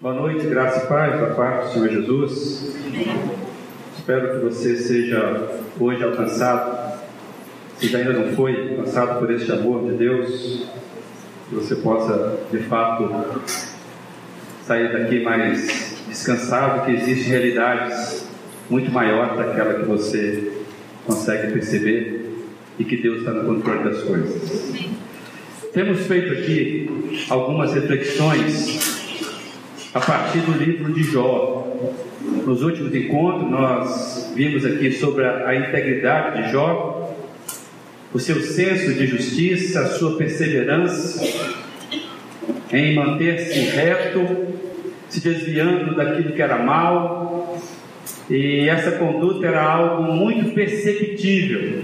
Boa noite, graça e paz da parte do Senhor Jesus. Espero que você seja hoje alcançado, se ainda não foi, alcançado por este amor de Deus, que você possa de fato sair daqui mais descansado, que existem realidades muito maiores daquela que você consegue perceber e que Deus está no controle das coisas. Temos feito aqui algumas reflexões a partir do livro de Jó. Nos últimos encontros, nós vimos aqui sobre a, integridade de Jó, o seu senso de justiça, a sua perseverança em manter-se reto, se desviando daquilo que era mal, e essa conduta era algo muito perceptível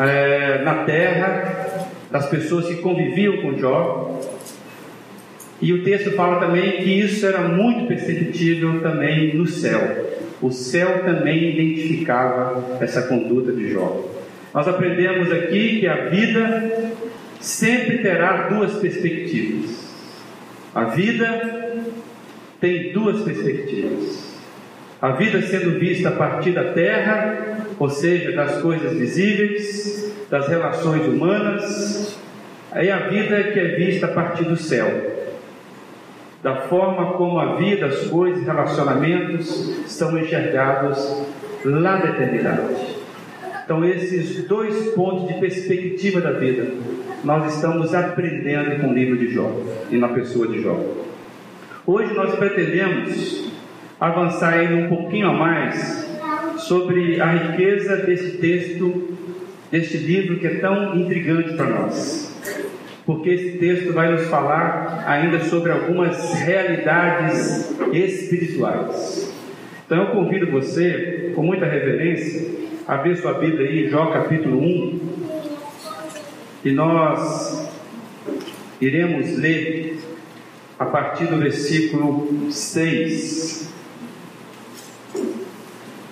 é, na terra das pessoas que conviviam com Jó. E o texto fala também que isso era muito perceptível também no céu. O céu também identificava essa conduta de Jó. Nós aprendemos aqui que a vida sempre terá duas perspectivas. A vida tem duas perspectivas. A vida sendo vista a partir da terra, ou seja, das coisas visíveis, das relações humanas, e a vida que é vista a partir do céu, da forma como a vida, as coisas, relacionamentos são enxergados lá da eternidade. Então, esses dois pontos de perspectiva da vida, nós estamos aprendendo com o livro de Jó e na pessoa de Jó. Hoje nós pretendemos avançar ainda um pouquinho a mais sobre a riqueza desse texto, deste livro que é tão intrigante para nós porque esse texto vai nos falar ainda sobre algumas realidades espirituais. Então eu convido você, com muita reverência, a ver sua Bíblia aí, Jó capítulo 1, e nós iremos ler a partir do versículo 6.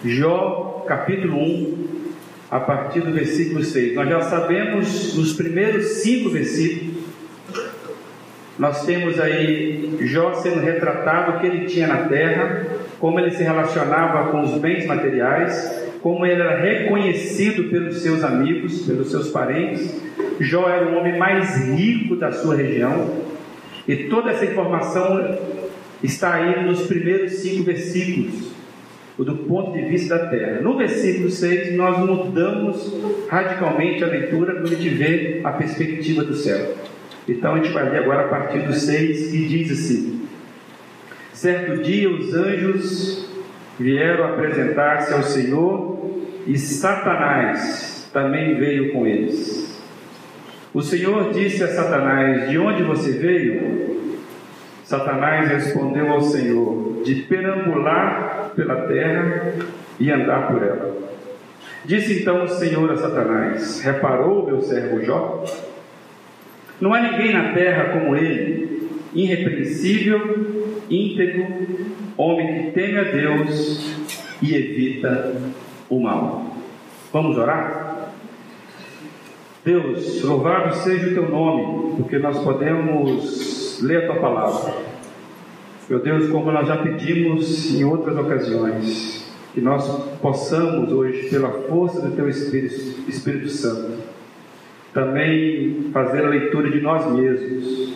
Jó capítulo 1, a partir do versículo 6. Nós já sabemos nos primeiros cinco versículos, nós temos aí Jó sendo retratado o que ele tinha na terra, como ele se relacionava com os bens materiais, como ele era reconhecido pelos seus amigos, pelos seus parentes. Jó era o homem mais rico da sua região, e toda essa informação está aí nos primeiros cinco versículos do ponto de vista da terra. No versículo 6, nós mudamos radicalmente a leitura quando a gente vê a perspectiva do céu. Então a gente vai ler agora a partir do 6 que diz assim: Certo dia os anjos vieram apresentar-se ao Senhor e Satanás também veio com eles. O Senhor disse a Satanás: De onde você veio? Satanás respondeu ao Senhor: De perambular pela terra e andar por ela. Disse então o Senhor a Satanás: Reparou meu servo Jó? Não há ninguém na terra como ele, irrepreensível, íntegro, homem que teme a Deus e evita o mal. Vamos orar? Deus, louvado seja o teu nome, porque nós podemos ler a tua palavra. Meu Deus, como nós já pedimos em outras ocasiões, que nós possamos hoje, pela força do Teu Espírito, Espírito Santo, também fazer a leitura de nós mesmos.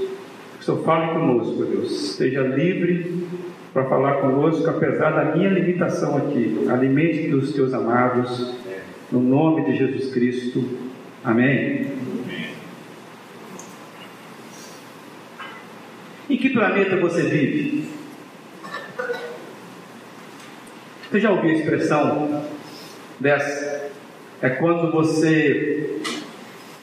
Que o Senhor fale conosco, Deus. Esteja livre para falar conosco, apesar da minha limitação aqui. Alimente os teus amados, no nome de Jesus Cristo. Amém. Em que planeta você vive? Você já ouviu a expressão dessa? É quando você.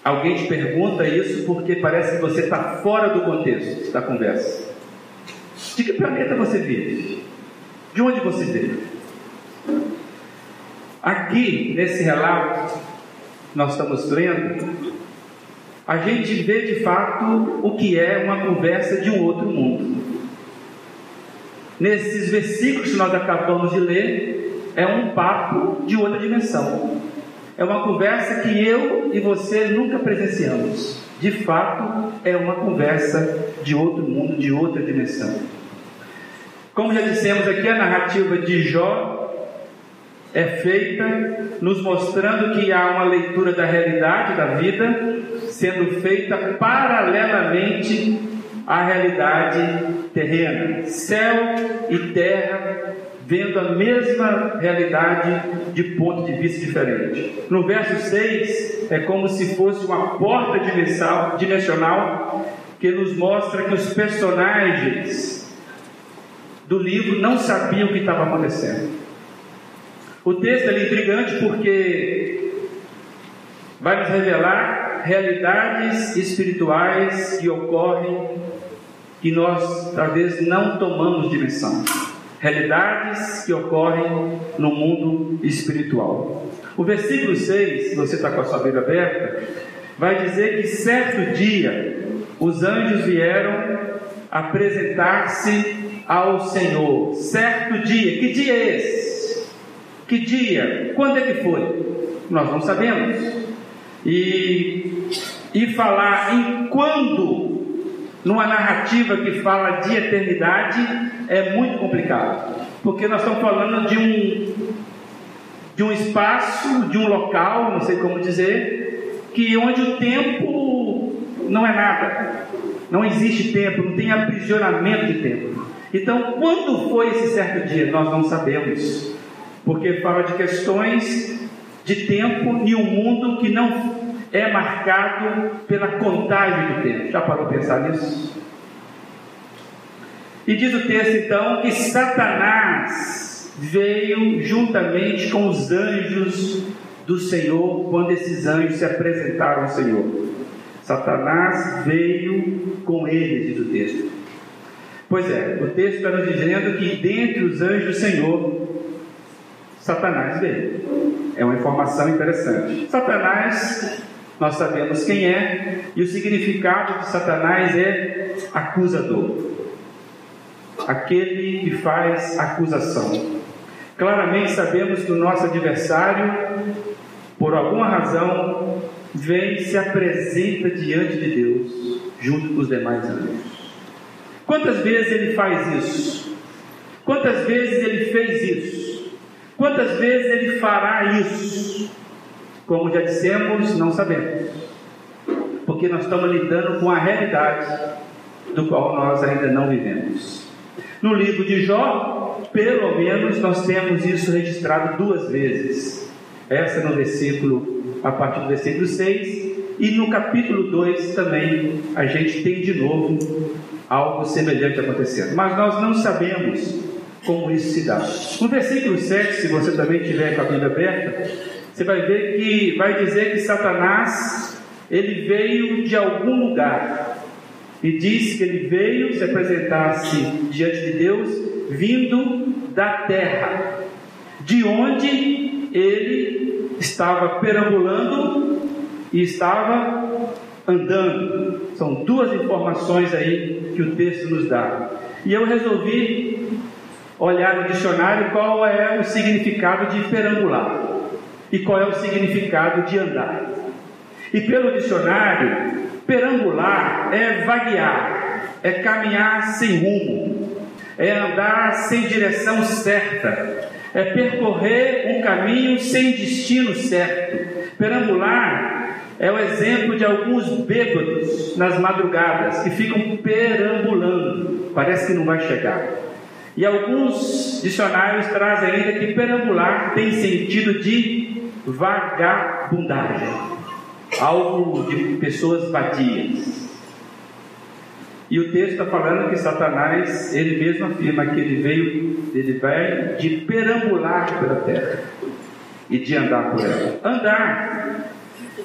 Alguém te pergunta isso porque parece que você está fora do contexto da conversa. De que planeta você vive? De onde você veio? Aqui, nesse relato, nós estamos lendo, a gente vê de fato o que é uma conversa de um outro mundo. Nesses versículos que nós acabamos de ler, é um papo de outra dimensão. É uma conversa que eu e você nunca presenciamos. De fato, é uma conversa de outro mundo, de outra dimensão. Como já dissemos aqui, a narrativa de Jó é feita nos mostrando que há uma leitura da realidade da vida sendo feita paralelamente à realidade terrena, céu e terra vendo a mesma realidade de ponto de vista diferente. No verso 6 é como se fosse uma porta dimensional que nos mostra que os personagens do livro não sabiam o que estava acontecendo. O texto é intrigante porque vai nos revelar realidades espirituais que ocorrem que nós talvez não tomamos dimensão. Realidades que ocorrem no mundo espiritual. O versículo 6, se você está com a sua Bíblia aberta, vai dizer que certo dia os anjos vieram apresentar-se ao Senhor. Certo dia, que dia é esse? Que dia? Quando é que foi? Nós não sabemos. E, e falar em quando, numa narrativa que fala de eternidade, é muito complicado. Porque nós estamos falando de um, de um espaço, de um local, não sei como dizer, que onde o tempo não é nada. Não existe tempo, não tem aprisionamento de tempo. Então, quando foi esse certo dia? Nós não sabemos porque fala de questões de tempo e um mundo que não é marcado pela contagem do tempo. Já parou para pensar nisso? E diz o texto então que Satanás veio juntamente com os anjos do Senhor quando esses anjos se apresentaram ao Senhor. Satanás veio com eles, diz o texto. Pois é, o texto está nos dizendo que dentre os anjos do Senhor Satanás veio. É uma informação interessante. Satanás, nós sabemos quem é, e o significado de Satanás é acusador. Aquele que faz acusação. Claramente sabemos que o nosso adversário, por alguma razão, vem e se apresenta diante de Deus, junto com os demais anjos. Quantas vezes ele faz isso? Quantas vezes ele fez isso? Quantas vezes ele fará isso? Como já dissemos, não sabemos. Porque nós estamos lidando com a realidade do qual nós ainda não vivemos. No livro de Jó, pelo menos nós temos isso registrado duas vezes. Essa no versículo, a partir do versículo 6, e no capítulo 2 também a gente tem de novo algo semelhante acontecendo. Mas nós não sabemos como isso se dá. No versículo 7, se você também tiver com a Bíblia aberta, você vai ver que vai dizer que Satanás ele veio de algum lugar e diz que ele veio se apresentar-se diante de Deus vindo da terra, de onde ele estava perambulando e estava andando. São duas informações aí que o texto nos dá. E eu resolvi olhar no dicionário qual é o significado de perambular e qual é o significado de andar. E pelo dicionário, perambular é vaguear, é caminhar sem rumo, é andar sem direção certa, é percorrer um caminho sem destino certo. Perambular é o exemplo de alguns bêbados nas madrugadas que ficam perambulando, parece que não vai chegar. E alguns dicionários trazem ainda que perambular tem sentido de vagabundagem, algo de pessoas vadias. E o texto está falando que Satanás, ele mesmo afirma que ele veio, ele vai de perambular pela terra e de andar por ela. Andar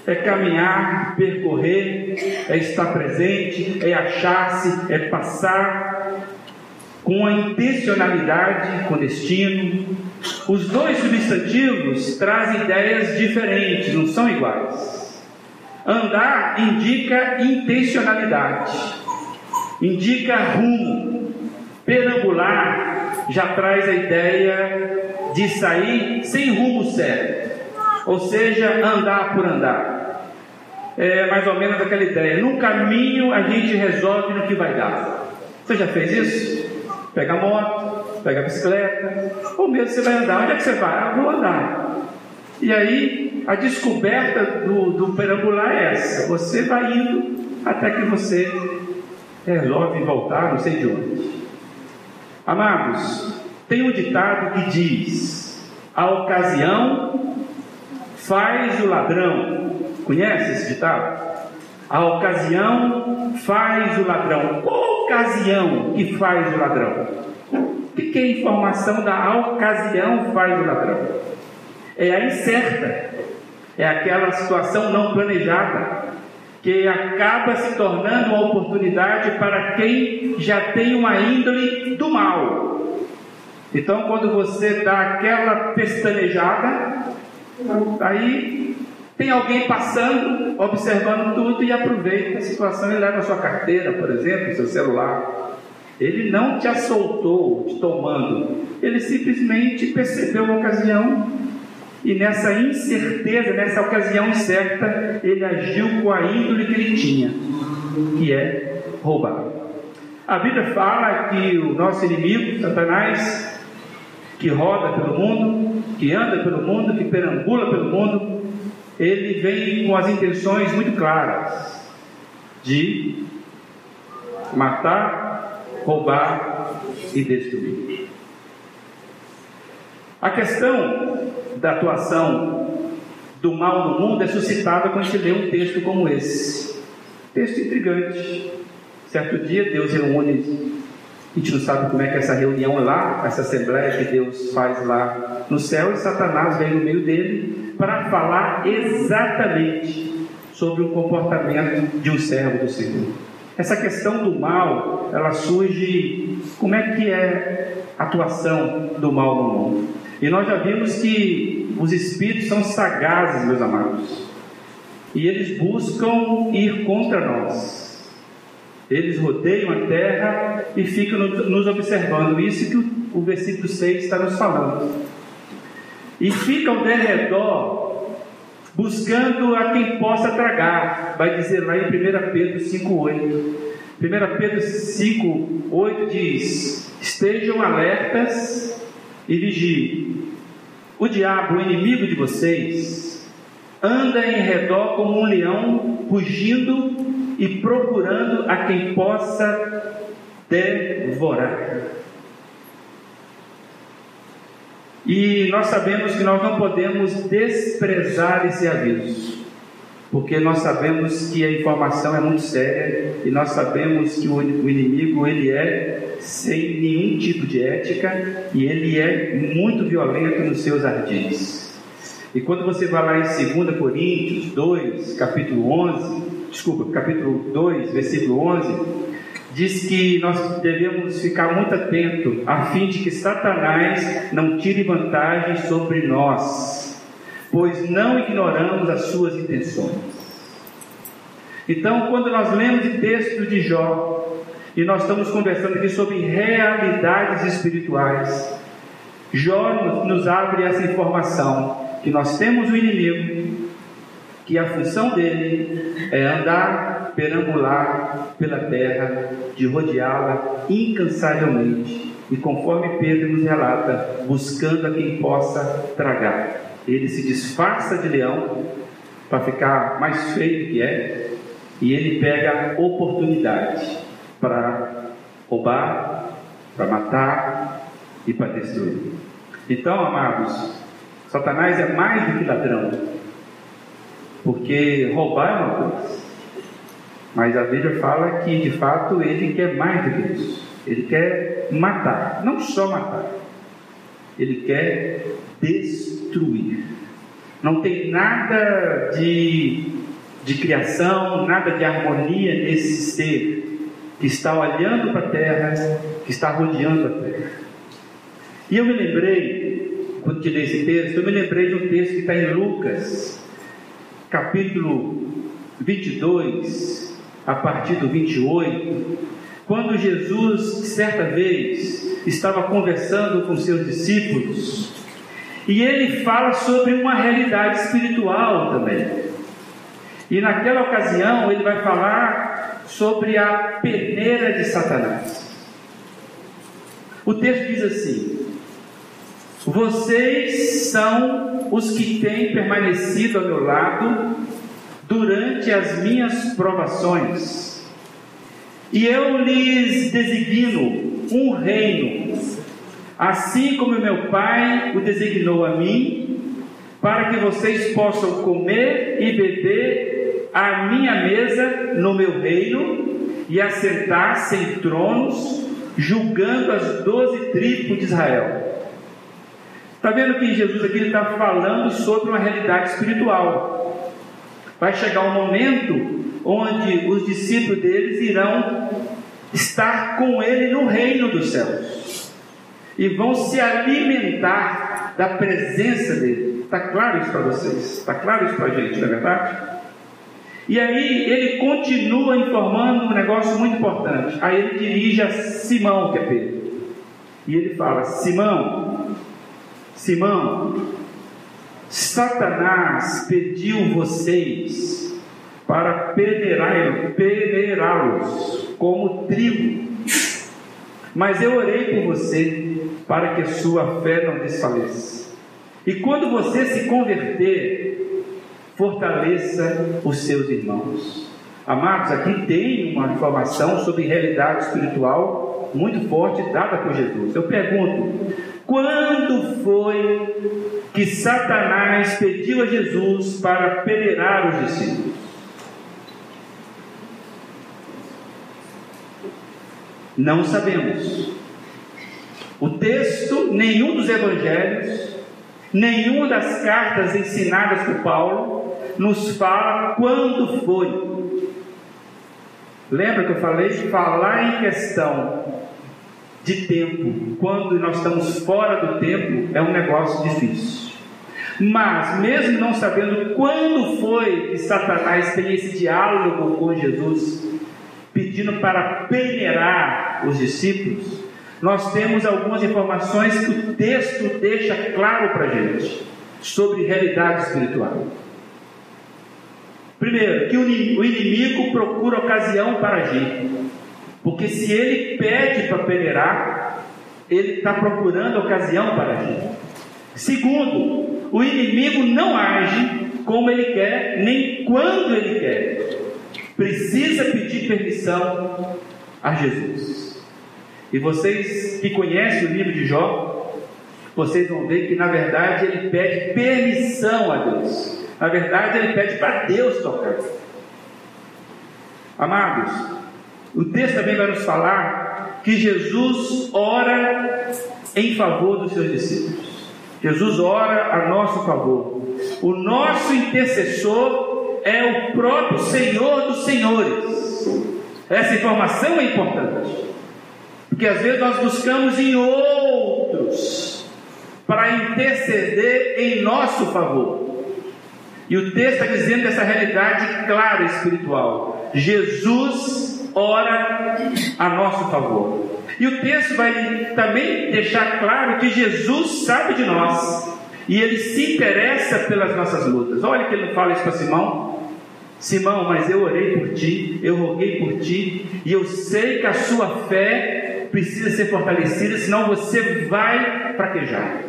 é caminhar, percorrer, é estar presente, é achar-se, é passar com a intencionalidade, com destino. Os dois substantivos trazem ideias diferentes, não são iguais. Andar indica intencionalidade, indica rumo. Perambular já traz a ideia de sair sem rumo certo, ou seja, andar por andar. É mais ou menos aquela ideia. No caminho a gente resolve no que vai dar. Você já fez isso? Pega a moto, pega a bicicleta, ou mesmo você vai andar. Onde é que você vai? Ah, vou andar. E aí, a descoberta do, do perambular é essa: você vai indo até que você resolve voltar, não sei de onde. Amados, tem um ditado que diz: a ocasião faz o ladrão. Conhece esse ditado? A ocasião faz o ladrão. Qual ocasião que faz o ladrão? O que informação da ocasião faz o ladrão? É a incerta, é aquela situação não planejada, que acaba se tornando uma oportunidade para quem já tem uma índole do mal. Então, quando você dá aquela pestanejada, aí tem alguém passando, observando tudo e aproveita a situação e leva a sua carteira, por exemplo, seu celular. Ele não te assoltou te tomando, ele simplesmente percebeu a ocasião e nessa incerteza, nessa ocasião certa, ele agiu com a índole que ele tinha, que é roubar. A Bíblia fala que o nosso inimigo, Satanás, que roda pelo mundo, que anda pelo mundo, que perambula pelo mundo, ele vem com as intenções muito claras de matar, roubar e destruir. A questão da atuação do mal no mundo é suscitada quando gente lê um texto como esse. Texto intrigante. Certo dia, Deus reúne, a gente não sabe como é que é essa reunião lá, essa assembleia que Deus faz lá no céu, e Satanás vem no meio dele para falar exatamente sobre o comportamento de um servo do Senhor. Essa questão do mal, ela surge, como é que é a atuação do mal no mundo? E nós já vimos que os espíritos são sagazes, meus amados. E eles buscam ir contra nós. Eles rodeiam a terra e ficam nos observando. Isso que o, versículo 6 está nos falando. E ficam de redor, buscando a quem possa tragar. Vai dizer lá em 1 Pedro 5,8. 1 Pedro 5,8 diz: Estejam alertas e vigiem. O diabo, o inimigo de vocês, anda em redor como um leão, fugindo e procurando a quem possa devorar. E nós sabemos que nós não podemos desprezar esse aviso porque nós sabemos que a informação é muito séria e nós sabemos que o inimigo ele é sem nenhum tipo de ética e ele é muito violento nos seus ardis. E quando você vai lá em 2 Coríntios 2, capítulo 11, desculpa, capítulo 2, versículo 11, diz que nós devemos ficar muito atento a fim de que Satanás não tire vantagem sobre nós pois não ignoramos as suas intenções. Então, quando nós lemos o texto de Jó, e nós estamos conversando aqui sobre realidades espirituais, Jó nos abre essa informação que nós temos o um inimigo, que a função dele é andar, perambular pela terra, de rodeá-la incansavelmente, e conforme Pedro nos relata, buscando a quem possa tragar ele se disfarça de leão para ficar mais feio que é, e ele pega oportunidade para roubar, para matar e para destruir. Então, amados, Satanás é mais do que ladrão, porque roubar é uma coisa, mas a Bíblia fala que de fato ele quer mais do que isso. Ele quer matar, não só matar, ele quer destruir. Não tem nada de, de criação, nada de harmonia nesse ser que está olhando para a terra, que está rodeando a terra. E eu me lembrei, quando te dei esse texto, eu me lembrei de um texto que está em Lucas, capítulo 22, a partir do 28, quando Jesus, certa vez, estava conversando com seus discípulos, e ele fala sobre uma realidade espiritual também. E naquela ocasião ele vai falar sobre a peneira de Satanás. O texto diz assim: Vocês são os que têm permanecido ao meu lado durante as minhas provações, e eu lhes designo um reino, assim como meu Pai o designou a mim, para que vocês possam comer e beber a minha mesa no meu reino e assentar-se em tronos julgando as doze tribos de Israel. Está vendo que Jesus aqui está falando sobre uma realidade espiritual. Vai chegar um momento onde os discípulos deles irão estar com ele no reino dos céus e vão se alimentar da presença dele. Está claro isso para vocês? Está claro isso para a gente, não é verdade? E aí ele continua informando um negócio muito importante. Aí ele dirige a Simão, que é Pedro. E ele fala: Simão, Simão, Satanás pediu vocês para peneirá-los como trigo. Mas eu orei por você para que sua fé não desfaleça. E quando você se converter, fortaleça os seus irmãos. Amados, aqui tem uma informação sobre realidade espiritual muito forte dada por Jesus. Eu pergunto: quando foi que Satanás pediu a Jesus para peneirar os discípulos? Não sabemos. O texto, nenhum dos evangelhos, nenhuma das cartas ensinadas por Paulo nos fala quando foi. Lembra que eu falei de falar em questão de tempo, quando nós estamos fora do tempo, é um negócio difícil. Mas, mesmo não sabendo quando foi que Satanás tem esse diálogo com Jesus, pedindo para peneirar os discípulos, nós temos algumas informações que o texto deixa claro para a gente sobre realidade espiritual. Primeiro, que o inimigo procura ocasião para agir. Porque se ele pede para peneirar, ele está procurando ocasião para agir. Segundo, o inimigo não age como ele quer, nem quando ele quer. Precisa pedir permissão a Jesus. E vocês que conhecem o livro de Jó, vocês vão ver que na verdade ele pede permissão a Deus. Na verdade, ele pede para Deus tocar. Amados, o texto também vai nos falar que Jesus ora em favor dos seus discípulos. Jesus ora a nosso favor. O nosso intercessor é o próprio Senhor dos Senhores. Essa informação é importante. Porque às vezes nós buscamos em outros para interceder em nosso favor. E o texto está dizendo essa realidade clara espiritual. Jesus ora a nosso favor. E o texto vai também deixar claro que Jesus sabe de nós e ele se interessa pelas nossas lutas. Olha que ele fala isso para Simão. Simão, mas eu orei por ti, eu roguei por ti, e eu sei que a sua fé precisa ser fortalecida, senão você vai fraquejar.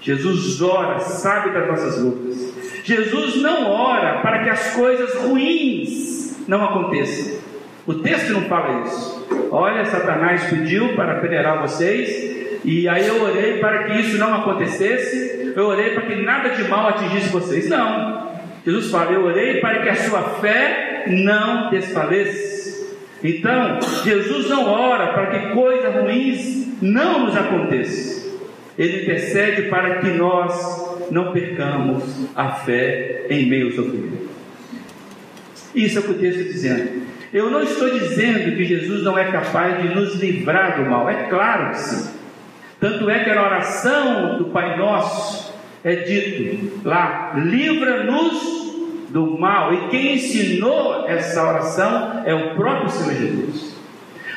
Jesus ora, sabe das nossas lutas. Jesus não ora para que as coisas ruins não aconteçam. O texto não fala isso. Olha, Satanás pediu para peneirar vocês, e aí eu orei para que isso não acontecesse, eu orei para que nada de mal atingisse vocês. Não. Jesus fala: Eu orei para que a sua fé não desfaleça. Então, Jesus não ora para que coisas ruins não nos aconteçam. Ele intercede para que nós não percamos a fé em meio ao sofrimento. Isso é o que o texto está dizendo. Eu não estou dizendo que Jesus não é capaz de nos livrar do mal, é claro que sim. Tanto é que na oração do Pai Nosso é dito lá: livra-nos do mal. E quem ensinou essa oração é o próprio Senhor Jesus.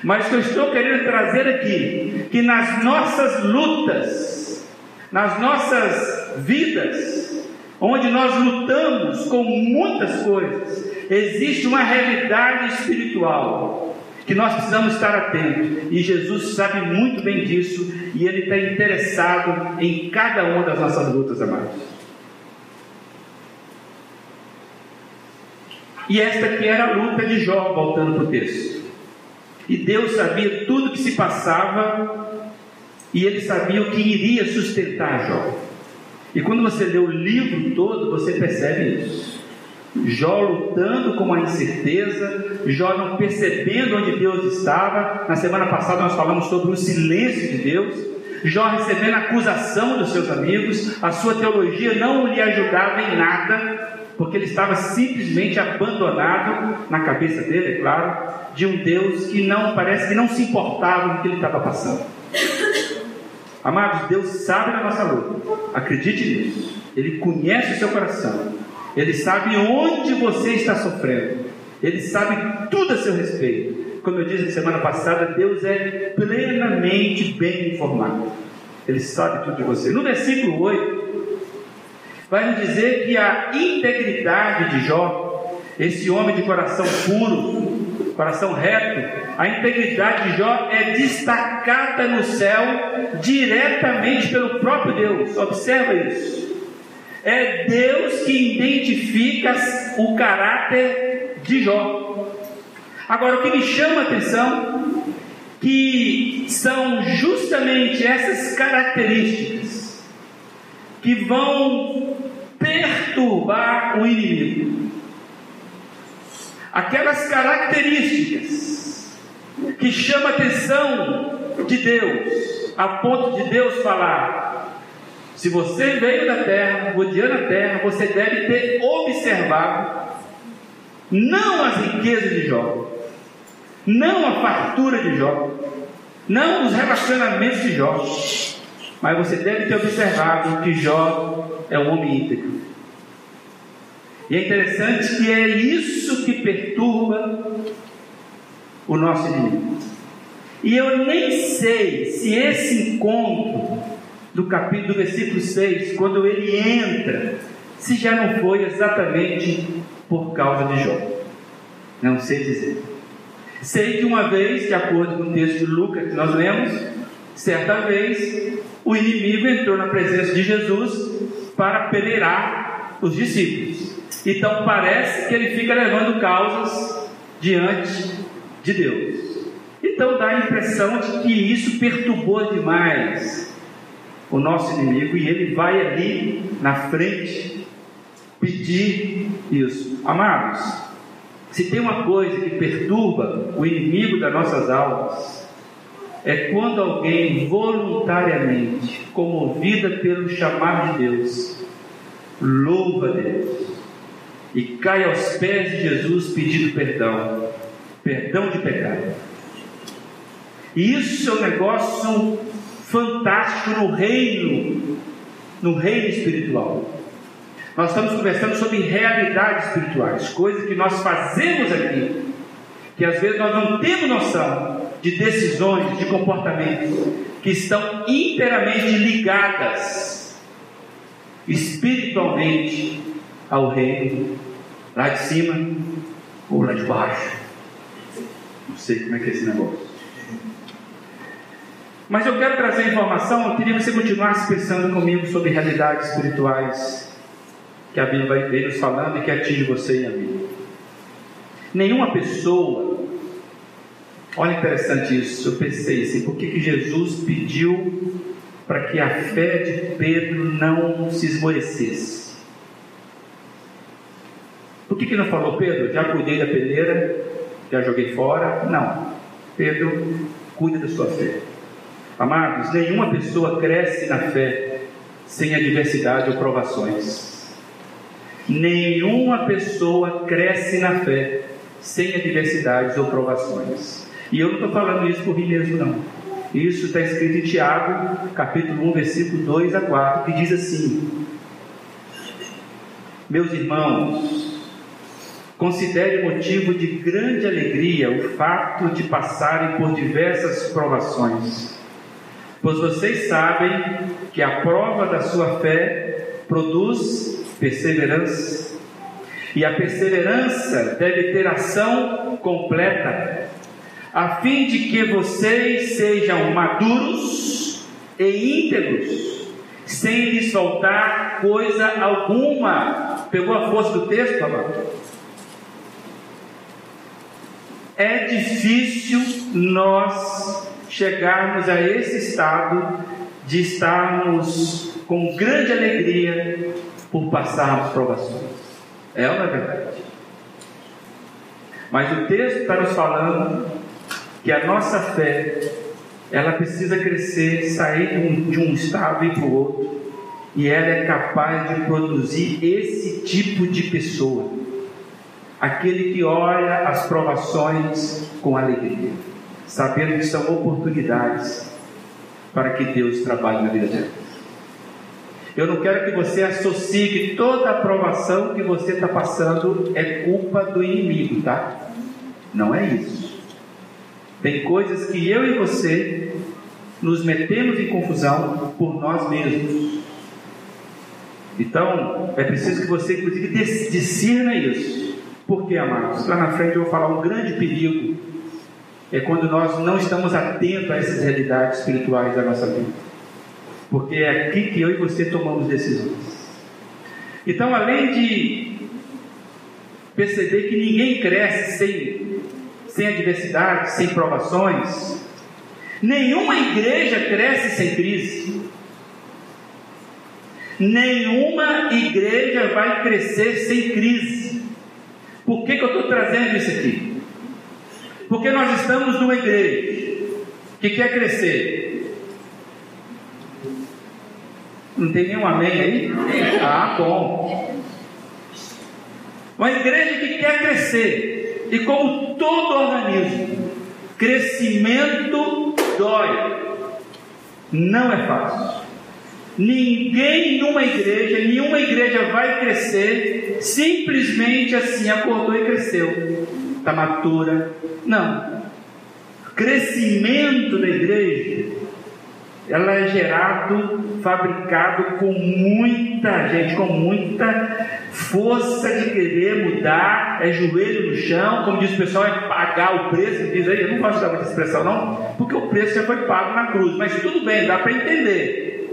Mas o que eu estou querendo trazer aqui, que nas nossas lutas, nas nossas vidas, onde nós lutamos com muitas coisas, existe uma realidade espiritual. que nós precisamos estar atentos, e Jesus sabe muito bem disso, e Ele está interessado em cada uma das nossas lutas, amados. E esta aqui era a luta de Jó, voltando para o texto. E Deus sabia tudo que se passava, e Ele sabia o que iria sustentar Jó. E quando você lê o livro todo, você percebe isso. Jó lutando com uma incerteza, Jó não percebendo onde Deus estava. Na semana passada nós falamos sobre o silêncio de Deus. Jó recebendo a acusação dos seus amigos, a sua teologia não lhe ajudava em nada, porque ele estava simplesmente abandonado na cabeça dele, é claro, de um Deus que não parece que não se importava com o que ele estava passando. Amados, Deus sabe da nossa luta. Acredite nisso. Ele conhece o seu coração. Ele sabe onde você está sofrendo. Ele sabe tudo a seu respeito. Como eu disse na semana passada, Deus é plenamente bem informado. Ele sabe tudo de você. No versículo 8, vai nos dizer que a integridade de Jó, esse homem de coração puro, coração reto, a integridade de Jó é destacada no céu diretamente pelo próprio Deus. Observa isso. É Deus que identifica o caráter de Jó. Agora, o que me chama a atenção que são justamente essas características que vão perturbar o inimigo. Aquelas características que chamam a atenção de Deus, a ponto de Deus falar: se você veio da terra, rodeando a terra, você deve ter observado não as riquezas de Jó, não a fartura de Jó, não os relacionamentos de Jó, mas você deve ter observado que Jó é um homem íntegro. E é interessante que é isso que perturba o nosso inimigo. E eu nem sei se esse encontro do capítulo, do versículo 6, quando ele entra, se já não foi exatamente por causa de Jó. Não sei dizer. Sei que uma vez, de acordo com o texto de Lucas que nós lemos, certa vez o inimigo entrou na presença de Jesus para peneirar os discípulos. Então parece que ele fica levando causas diante de Deus. Então dá a impressão de que isso perturbou demais o nosso inimigo e ele vai ali na frente pedir isso. Amados, se tem uma coisa que perturba o inimigo das nossas almas, é quando alguém voluntariamente, comovida pelo chamado de Deus, louva Deus e cai aos pés de Jesus pedindo perdão, perdão de pecado. E isso é um negócio fantástico no reino, no reino espiritual. Nós estamos conversando sobre realidades espirituais, coisas que nós fazemos aqui, que às vezes nós não temos noção de decisões, de comportamentos que estão inteiramente ligadas espiritualmente ao reino, lá de cima ou lá de baixo. Não sei como é que é esse negócio. Mas eu quero trazer informação, eu queria que você continuasse pensando comigo sobre realidades espirituais que a Bíblia vai ver nos falando e que atinge você e a mim. Nenhuma pessoa, olha interessante isso, eu pensei assim, por que, que Jesus pediu para que a fé de Pedro não se esmorecesse? Por que, que não falou, Pedro, já cuidei da peneira, já joguei fora? Não. Pedro, cuida da sua fé. Amados, nenhuma pessoa cresce na fé sem adversidade ou provações. Nenhuma pessoa cresce na fé sem adversidades ou provações. E eu não estou falando isso por mim mesmo, não. Isso está escrito em Tiago, capítulo 1, versículo 2 a 4, que diz assim: Meus irmãos, considere motivo de grande alegria o fato de passarem por diversas provações pois vocês sabem que a prova da sua fé produz perseverança, e a perseverança deve ter ação completa. a fim de que vocês sejam maduros e íntegros, sem lhes faltar coisa alguma. Pegou a força do texto, amado? É difícil nós chegarmos a esse estado de estarmos com grande alegria por passarmos provações. É não é verdade? Mas o texto está nos falando que a nossa fé ela precisa crescer, sair de um, de um estado e para o outro, e ela é capaz de produzir esse tipo de pessoa, aquele que olha as provações com alegria, sabendo que são oportunidades para que Deus trabalhe na vida dela. Eu não quero que você associe que toda aprovação que você está passando é culpa do inimigo, tá? Não é isso. Tem coisas que eu e você nos metemos em confusão por nós mesmos. Então, é preciso que você, inclusive, discirna isso. Por quê, amados? Lá na frente eu vou falar um grande perigo. É quando nós não estamos atentos a essas realidades espirituais da nossa vida. Porque é aqui que eu e você tomamos decisões. Então, além de perceber que ninguém cresce sem sem adversidades, sem provações. Nenhuma igreja cresce sem crise. Nenhuma igreja vai crescer sem crise. Por que, que eu estou trazendo isso aqui? Porque nós estamos numa igreja que quer crescer. Não tem nenhum amém aí? Ah, bom. Uma igreja que quer crescer. E como todo organismo, crescimento dói. Não é fácil. Ninguém numa igreja, nenhuma igreja vai crescer simplesmente assim, acordou e cresceu. Está matura. Não. Crescimento da igreja ela é gerado, fabricado com muita gente, com muita força de querer mudar, é joelho no chão, como diz o pessoal, é pagar o preço, diz aí, eu não gosto dessa expressão não, porque o preço já foi pago na cruz, mas tudo bem, dá para entender.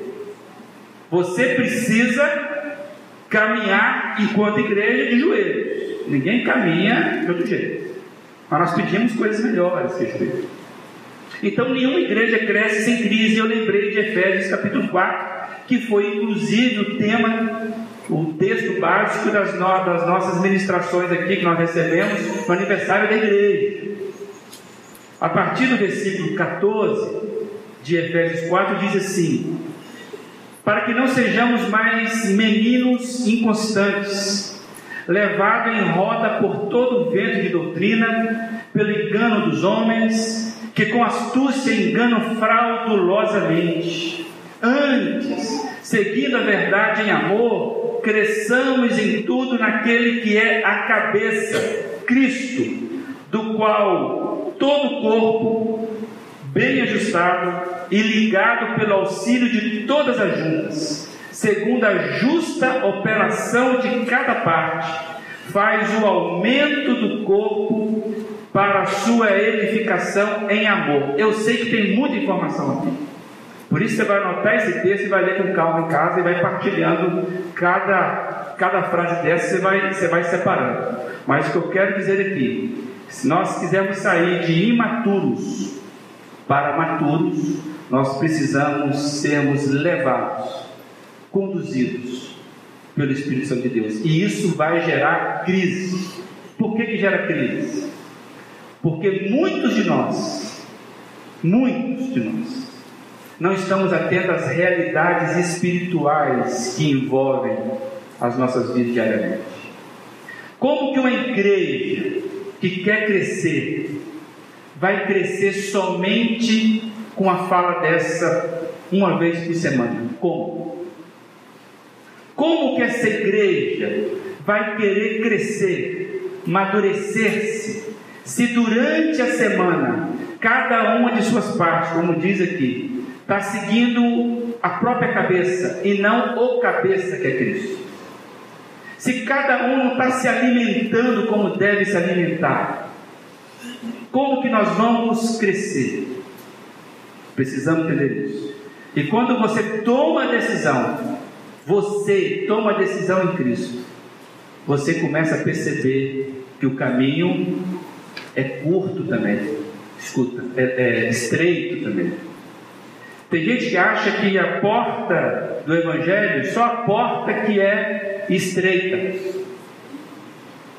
Você precisa caminhar enquanto igreja de joelhos. Ninguém caminha de outro jeito. Mas nós pedimos coisas melhores que. Então, nenhuma igreja cresce sem crise. Eu lembrei de Efésios capítulo 4, que foi inclusive o tema, o texto básico das, no, das nossas ministrações aqui que nós recebemos no aniversário da igreja. A partir do versículo 14 de Efésios 4, diz assim: Para que não sejamos mais meninos inconstantes, levados em roda por todo o vento de doutrina, pelo engano dos homens que com astúcia enganam fraudulosamente. Antes, seguindo a verdade em amor, cresçamos em tudo naquele que é a cabeça, Cristo, do qual todo o corpo, bem ajustado e ligado pelo auxílio de todas as juntas, segundo a justa operação de cada parte, faz o aumento do corpo para a sua edificação em amor. Eu sei que tem muita informação aqui. Por isso você vai anotar esse texto e vai ler com calma em casa e vai partilhando cada, cada frase dessa, você vai, você vai separando. Mas o que eu quero dizer aqui, se nós quisermos sair de imaturos para maturos, nós precisamos sermos levados, conduzidos pelo Espírito Santo de Deus. E isso vai gerar crise. Por que, que gera crise? Porque muitos de nós, muitos de nós, não estamos atentos às realidades espirituais que envolvem as nossas vidas diariamente. Como que uma igreja que quer crescer vai crescer somente com a fala dessa uma vez por semana? Como? Como que essa igreja vai querer crescer, madurecer-se, se durante a semana cada uma de suas partes, como diz aqui, está seguindo a própria cabeça e não o cabeça que é Cristo. Se cada um não está se alimentando como deve se alimentar, Como que nós vamos crescer? Precisamos entender isso. E quando você toma a decisão, você toma a decisão em Cristo, você começa a perceber que o caminho é curto também. Escuta, é, é estreito também. Tem gente que acha que a porta do Evangelho, só a porta que é estreita.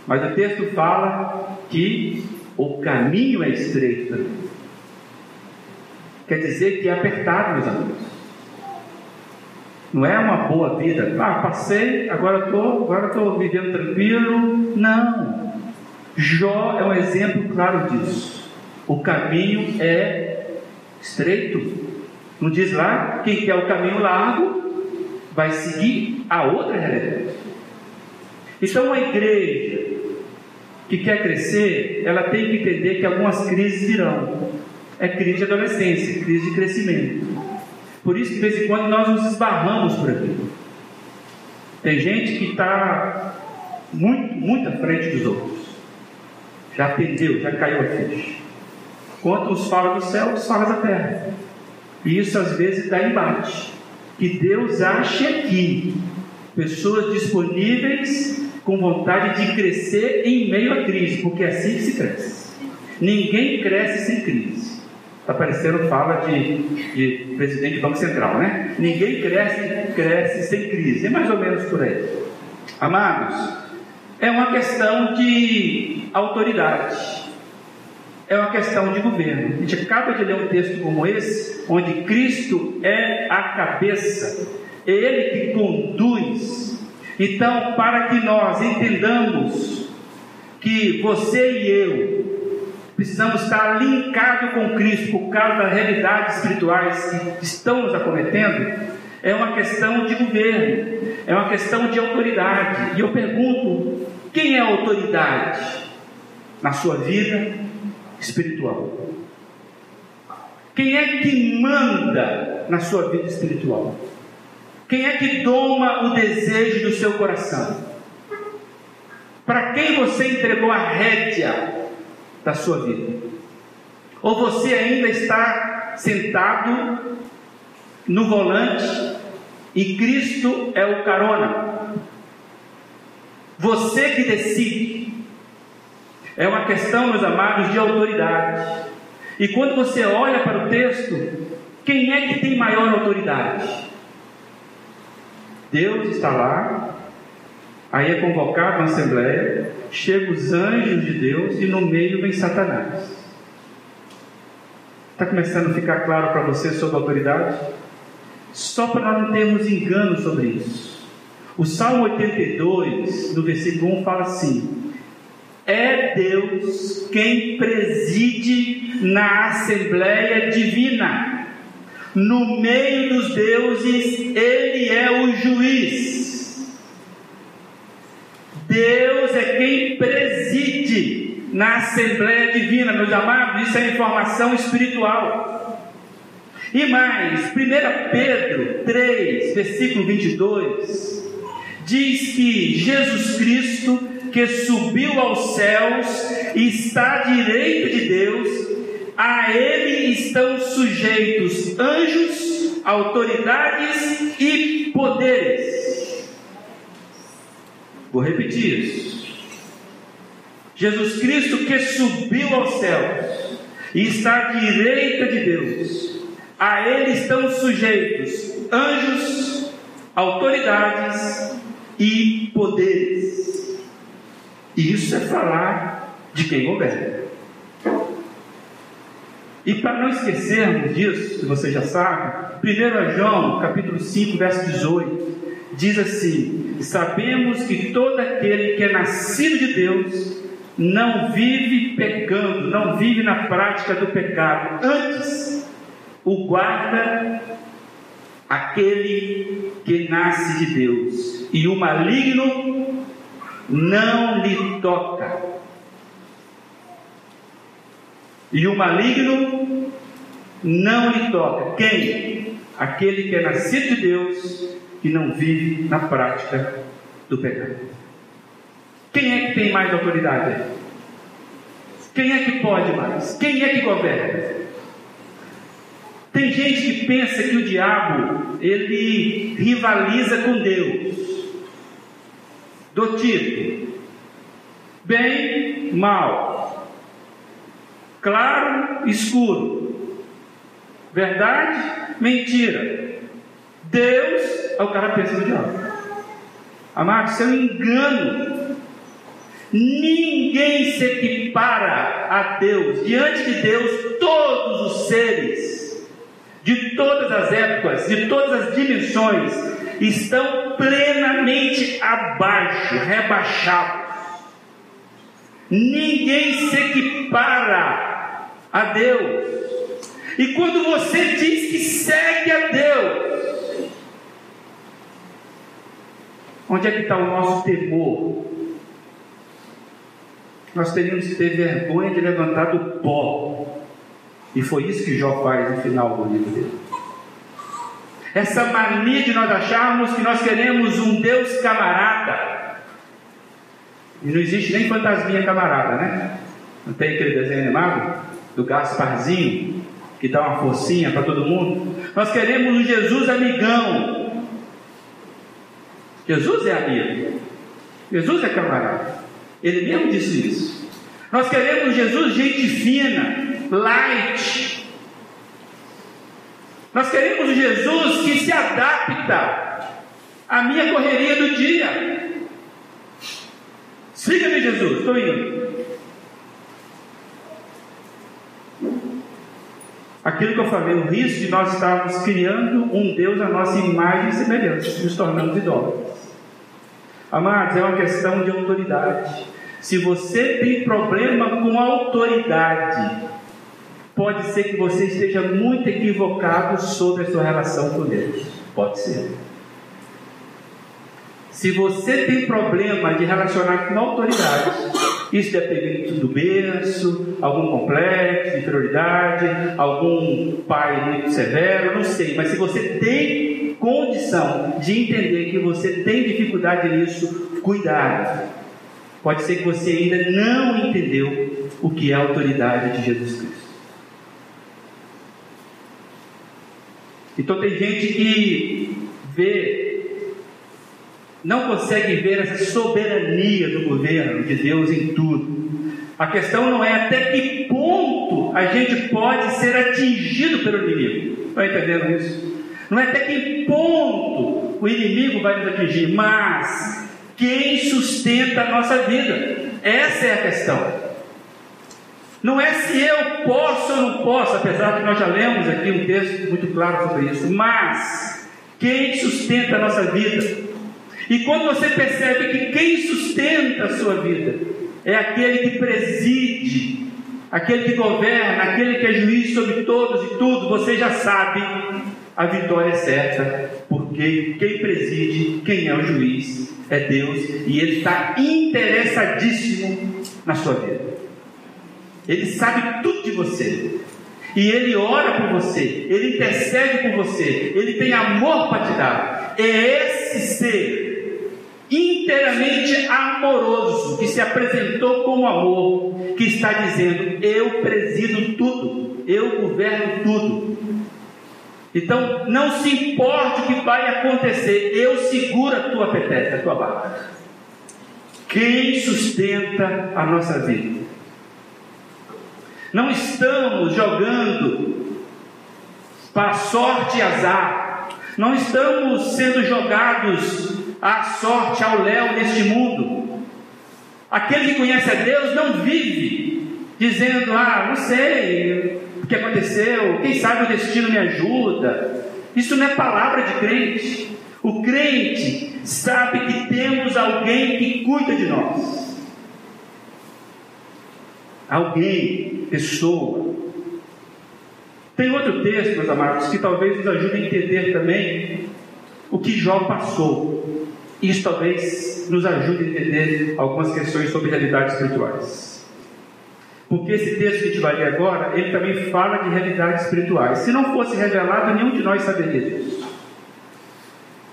Mas o texto fala que o caminho é estreito. Quer dizer que é apertado, meus amigos. Não é uma boa vida. Ah, passei, agora estou agora tô vivendo tranquilo. Não. Jó é um exemplo claro disso. O caminho é estreito. Não diz lá, quem quer o caminho largo vai seguir a outra realidade. Então, uma igreja que quer crescer, ela tem que entender que algumas crises virão. É crise de adolescência, crise de crescimento. Por isso que de vez em quando nós nos esbarramos por aqui. Tem gente que está muito, muito à frente dos outros. Já atendeu, já caiu a ficha. Quanto uns falam do céu, outros falam da terra. E isso às vezes dá embate. Que Deus ache aqui pessoas disponíveis com vontade de crescer em meio à crise, porque é assim que se cresce. Ninguém cresce sem crise. Está parecendo fala de, de presidente do Banco Central, né? Ninguém cresce, cresce sem crise. É mais ou menos por aí. Amados, é uma questão de autoridade. É uma questão de governo. A gente acaba de ler um texto como esse, onde Cristo é a cabeça, é Ele que conduz. Então, para que nós entendamos que você e eu Precisamos estar linkados com Cristo por causa das realidades espirituais que estão nos acometendo. É uma questão de governo, é uma questão de autoridade. E eu pergunto: quem é a autoridade na sua vida espiritual? Quem é que manda na sua vida espiritual? Quem é que toma o desejo do seu coração? Para quem você entregou a rédea da sua vida? Ou você ainda está sentado no volante e Cristo é o carona? Você que decide. É uma questão, meus amados, de autoridade. E quando você olha para o texto, quem é que tem maior autoridade? Deus está lá, Aí é convocado uma assembleia, chegam os anjos de Deus e no meio vem Satanás. Está começando a ficar claro para você sobre a autoridade? Só para nós não termos engano sobre isso. O Salmo 82, no versículo 1, fala assim: É Deus quem preside na Assembleia Divina. No meio dos deuses, Ele é o juiz. Deus é quem preside na Assembleia Divina, meus amados, isso é informação espiritual. E mais, 1 Pedro 3, versículo 22, diz que Jesus Cristo, que subiu aos céus e está à direita de Deus, a Ele estão sujeitos anjos, autoridades e poderes. Vou repetir isso. Jesus Cristo que subiu aos céus e está à direita de Deus, a Ele estão sujeitos anjos, autoridades e poderes. E isso é falar de quem governa. E para não esquecermos disso, que você já sabe, 1 João, capítulo 5, verso 18, diz assim: Sabemos que todo aquele que é nascido de Deus não vive pecando, não vive na prática do pecado, antes o guarda aquele que nasce de Deus, e o maligno não lhe toca. E o maligno não lhe toca. Quem? Aquele que é nascido de Deus que não vive na prática do pecado. Quem é que tem mais autoridade? Quem é que pode mais? Quem é que governa? Tem gente que pensa que o diabo ele rivaliza com Deus. Do tipo, bem, mal, claro, escuro, verdade, mentira. Deus, é o cara pensa no diabo. Amado, isso é um engano. Ninguém se equipara a Deus. Diante de Deus, todos os seres, de todas as épocas, de todas as dimensões, estão plenamente abaixo, rebaixados. Ninguém se equipara a Deus. E quando você diz que segue a Deus, onde é que está o nosso temor? Nós teríamos que ter vergonha de levantar do pó. E foi isso que Jó faz no final do livro dele. Essa mania de nós acharmos que nós queremos um Deus camarada. E não existe nem fantasminha camarada, né? Não tem aquele desenho animado do Gasparzinho que dá uma forcinha para todo mundo? Nós queremos um Jesus amigão. Jesus é amigo. Jesus é camarada. Ele mesmo disse isso. Nós queremos Jesus gente fina, light. Nós queremos Jesus que se adapta à minha correria do dia. Siga-me, Jesus, estou indo. Aquilo que eu falei, o risco de nós estarmos criando um Deus à nossa imagem e semelhança, nos tornando idólatras. Amados, é uma questão de autoridade. Se você tem problema com autoridade, pode ser que você esteja muito equivocado sobre a sua relação com Deus. Pode ser. Se você tem problema de relacionar com autoridade, isso depende do berço, algum complexo de inferioridade, algum pai muito severo, não sei, mas se você tem condição de entender que você tem dificuldade nisso, cuidado. Pode ser que você ainda não entendeu o que é a autoridade de Jesus Cristo. Então tem gente que vê, não consegue ver essa soberania do governo de Deus em tudo. A questão não é até que ponto a gente pode ser atingido pelo inimigo. Está entendendo isso? Não é até que ponto o inimigo vai nos atingir, mas quem sustenta a nossa vida. Essa é a questão. Não é se eu posso ou não posso, apesar que nós já lemos aqui um texto muito claro sobre isso, mas quem sustenta a nossa vida. E quando você percebe que quem sustenta a sua vida é aquele que preside, aquele que governa, aquele que é juiz sobre todos e tudo, você já sabe a vitória é certa, porque quem preside, quem é o juiz, é Deus e Ele está interessadíssimo na sua vida. Ele sabe tudo de você. E Ele ora por você, Ele intercede por você, Ele tem amor para te dar. É esse ser inteiramente amoroso que se apresentou como amor, que está dizendo: Eu presido tudo, eu governo tudo. Então, não se importe o que vai acontecer, eu seguro a tua peteca, a tua barra. Quem sustenta a nossa vida? Não estamos jogando para sorte e azar. Não estamos sendo jogados à sorte, ao léu neste mundo. Aquele que conhece a Deus não vive dizendo: Ah, não sei o que aconteceu, quem sabe o destino me ajuda. Isso não é palavra de crente. O crente sabe que temos alguém que cuida de nós. Alguém, pessoa. Tem outro texto, meus amados, que talvez nos ajude a entender também o que Jó passou. Isso talvez nos ajude a entender algumas questões sobre realidades espirituais. Porque esse texto que a gente vai ler agora, ele também fala de realidades espirituais. Se não fosse revelado, nenhum de nós saberia disso.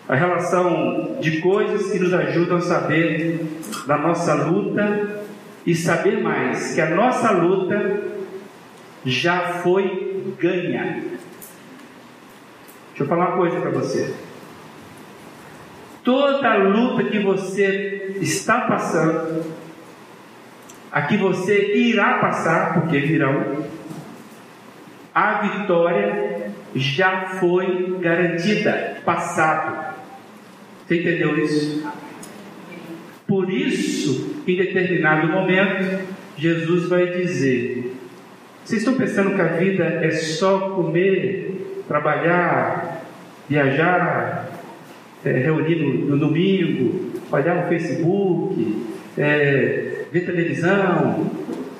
A relação de coisas que nos ajudam a saber da nossa luta e saber mais que a nossa luta já foi ganha. Deixa eu falar uma coisa para você. Toda luta que você está passando, a que você irá passar, porque virão, a vitória já foi garantida, passado. Você entendeu isso? Por isso, em determinado momento, Jesus vai dizer: Vocês estão pensando que a vida é só comer, trabalhar, viajar, é, reunir no, no, domingo, olhar no Facebook, é, ver televisão,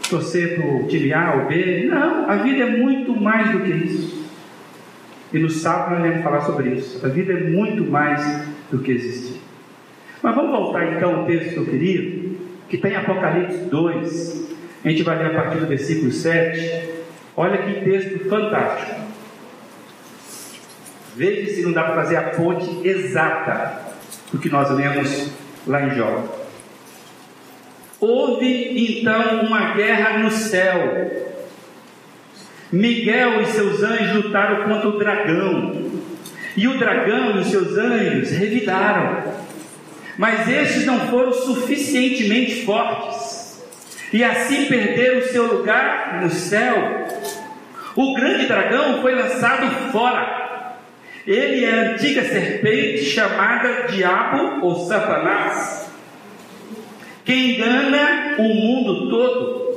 torcer para o time A ou B. Não, a vida é muito mais do que isso. E no sábado nós vamos falar sobre isso. A vida é muito mais do que existir. Mas vamos voltar então ao texto que eu queria, que está em Apocalipse 2. A gente vai ler a partir do versículo 7. Olha que texto fantástico. Veja se não dá para fazer a ponte exata do que nós lemos lá em Jó. Houve então uma guerra no céu. Miguel e seus anjos lutaram contra o dragão. E o dragão e os seus anjos revidaram. Mas estes não foram suficientemente fortes. E assim perderam seu lugar no céu. O grande dragão foi lançado fora. Ele é a antiga serpente chamada Diabo ou Satanás que engana o mundo todo.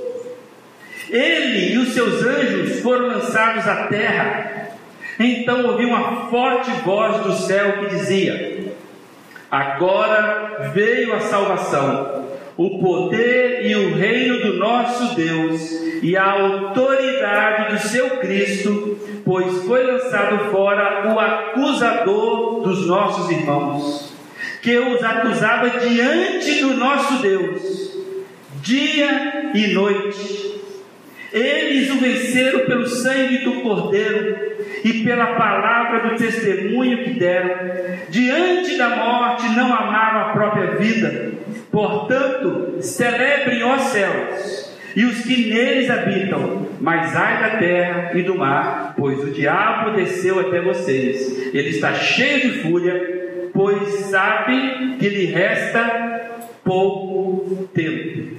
Ele e os seus anjos foram lançados à terra. Então ouvi uma forte voz do céu que dizia: Agora veio a salvação, o poder e o reino do nosso Deus e a autoridade do seu Cristo, pois foi lançado fora o acusador dos nossos irmãos que os acusava diante do nosso Deus, dia e noite. Eles o venceram pelo sangue do Cordeiro e pela palavra do testemunho que deram. Diante da morte não amaram a própria vida. Portanto, celebrem os céus e os que neles habitam, mas ai da terra e do mar, pois o diabo desceu até vocês. Ele está cheio de fúria pois sabe que lhe resta pouco tempo.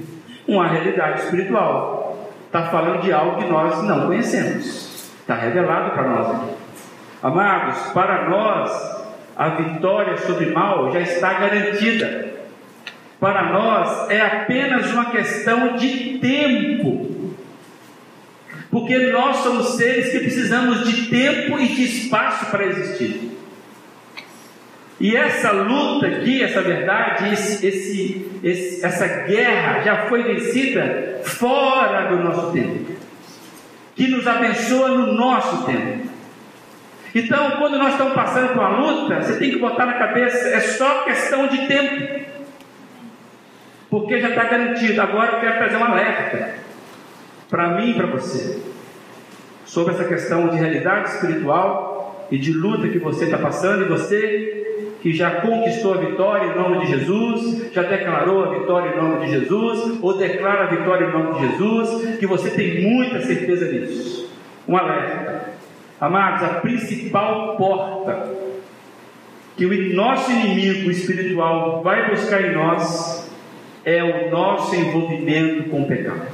Uma realidade espiritual. Está falando de algo que nós não conhecemos. Está revelado para nós aqui. Amados, para nós, a vitória sobre mal já está garantida. Para nós é apenas uma questão de tempo. Porque nós somos seres que precisamos de tempo e de espaço para existir. E essa luta aqui, essa verdade, esse, esse, esse, essa guerra já foi vencida fora do nosso tempo, que nos abençoa no nosso tempo. Então, quando nós estamos passando por uma luta, você tem que botar na cabeça, é só questão de tempo, porque já está garantido. Agora eu quero trazer um alerta para mim e para você sobre essa questão de realidade espiritual e de luta que você está passando e você que já conquistou a vitória em nome de Jesus, já declarou a vitória em nome de Jesus, ou declara a vitória em nome de Jesus, que você tem muita certeza disso. Um alerta. Amados, a principal porta que o nosso inimigo espiritual vai buscar em nós é o nosso envolvimento com o pecado.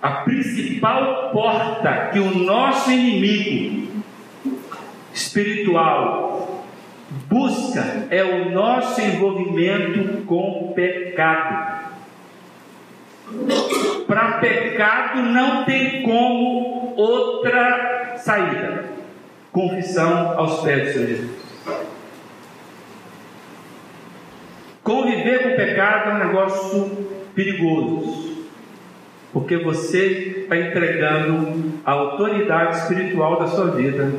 A principal porta que o nosso inimigo espiritual busca é o nosso envolvimento com o pecado. Para pecado não tem como outra saída. Confissão aos pés do Senhor Jesus. Conviver com o pecado é um negócio perigoso, porque você está entregando a autoridade espiritual da sua vida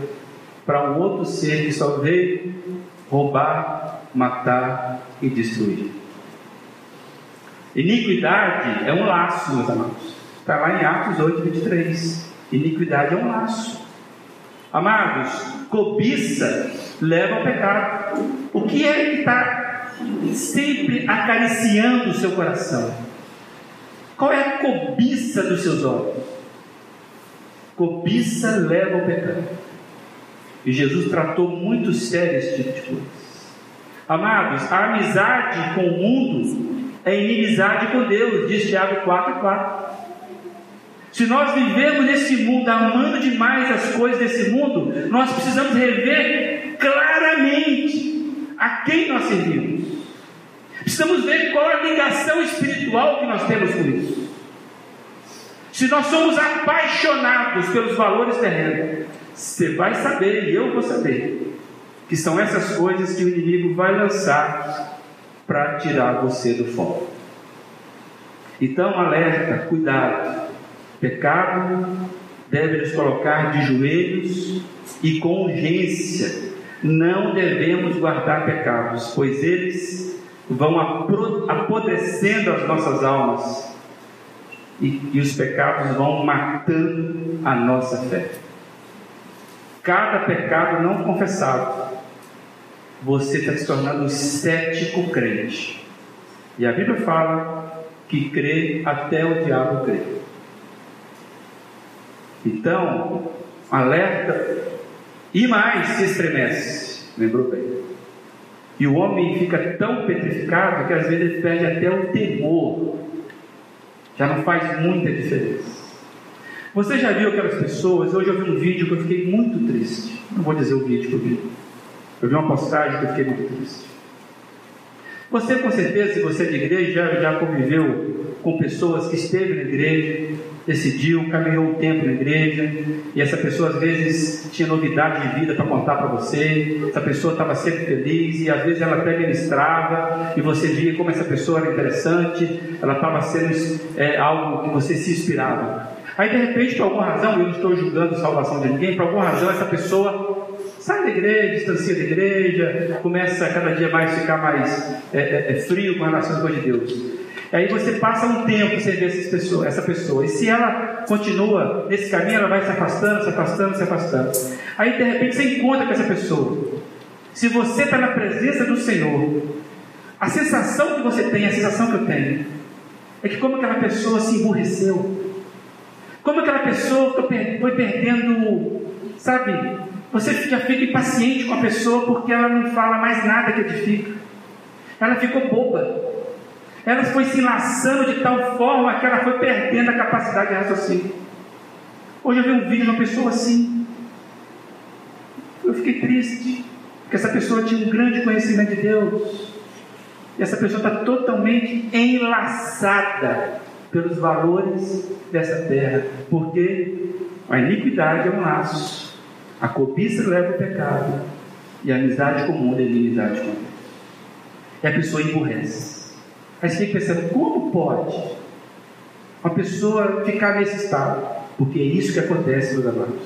para um outro ser que só veio roubar, matar e destruir. Iniquidade é um laço, meus amados. Está lá em Atos 8, 23. Iniquidade é um laço. Amados, cobiça leva ao pecado. O que é que está sempre acariciando o seu coração? Qual é a cobiça dos seus olhos? Cobiça leva ao pecado. E Jesus tratou muito sério esse tipo de coisa. Amados, a amizade com o mundo é inimizade com Deus, diz Tiago 4,4. Se nós vivemos nesse mundo amando demais as coisas desse mundo, nós precisamos rever claramente a quem nós servimos. Precisamos ver qual a ligação espiritual que nós temos com isso. Se nós somos apaixonados pelos valores terrenos, você vai saber, e eu vou saber, que são essas coisas que o inimigo vai lançar para tirar você do foco. Então, alerta, cuidado. Pecado deve nos colocar de joelhos e com urgência. Não devemos guardar pecados, pois eles vão apodrecendo as nossas almas e, e os pecados vão matando a nossa fé. Cada pecado não confessado, você está se tornando um cético crente. E a Bíblia fala que crê até o diabo crer. Então, alerta e mais se estremece. Lembrou bem? E o homem fica tão petrificado que às vezes ele perde até o temor. Já não faz muita diferença. Você já viu aquelas pessoas? Hoje eu vi um vídeo que eu fiquei muito triste. Não vou dizer o vídeo que eu vi. Eu vi uma postagem que eu fiquei muito triste. Você, com certeza, se você é de igreja, já, já conviveu com pessoas que esteve na igreja, decidiu, caminhou um tempo na igreja, e essa pessoa às vezes tinha novidade de vida para contar para você, essa pessoa estava sempre feliz, e às vezes ela até ministrava, e você via como essa pessoa era interessante, ela estava sendo é, algo que você se inspirava. Aí de repente, por alguma razão, eu não estou julgando a salvação de ninguém, por alguma razão essa pessoa sai da igreja, distancia da igreja, começa a cada dia mais ficar mais é, é, é frio com relação às coisas de Deus. Aí você passa um tempo sem ver essa pessoa, essa pessoa. E se ela continua nesse caminho, ela vai se afastando, se afastando, se afastando. Aí de repente você encontra com essa pessoa. Se você está na presença do Senhor, a sensação que você tem, a sensação que eu tenho, é que como aquela pessoa se emburreceu, como aquela pessoa foi perdendo, sabe, você já fica impaciente com a pessoa porque ela não fala mais nada que edifica. Ela ficou boba. Ela foi se enlaçando de tal forma que ela foi perdendo a capacidade de raciocínio. Hoje eu vi um vídeo de uma pessoa assim. Eu fiquei triste, porque essa pessoa tinha um grande conhecimento de Deus. E essa pessoa está totalmente enlaçada pelos valores dessa terra. Porque a iniquidade é um laço. A cobiça leva ao pecado. E a amizade comum é inimizade com Deus. E a pessoa emburrece. Aí você pensando, como pode uma pessoa ficar nesse estado? Porque é isso que acontece, meus amados.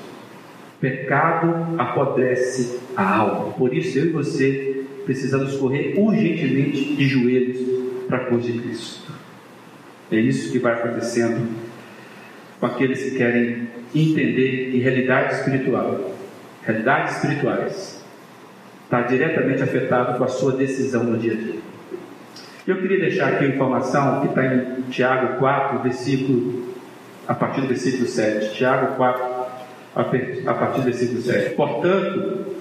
Pecado apodrece a alma. Por isso eu e você precisamos correr urgentemente de joelhos para a cruz de Cristo. É isso que vai acontecendo com aqueles que querem entender que realidade espiritual realidades espirituais, está diretamente afetado com a sua decisão no dia a dia. Eu queria deixar aqui a informação que está em Tiago 4, versículo, a partir do versículo 7. Tiago 4, a partir do versículo 7. Portanto,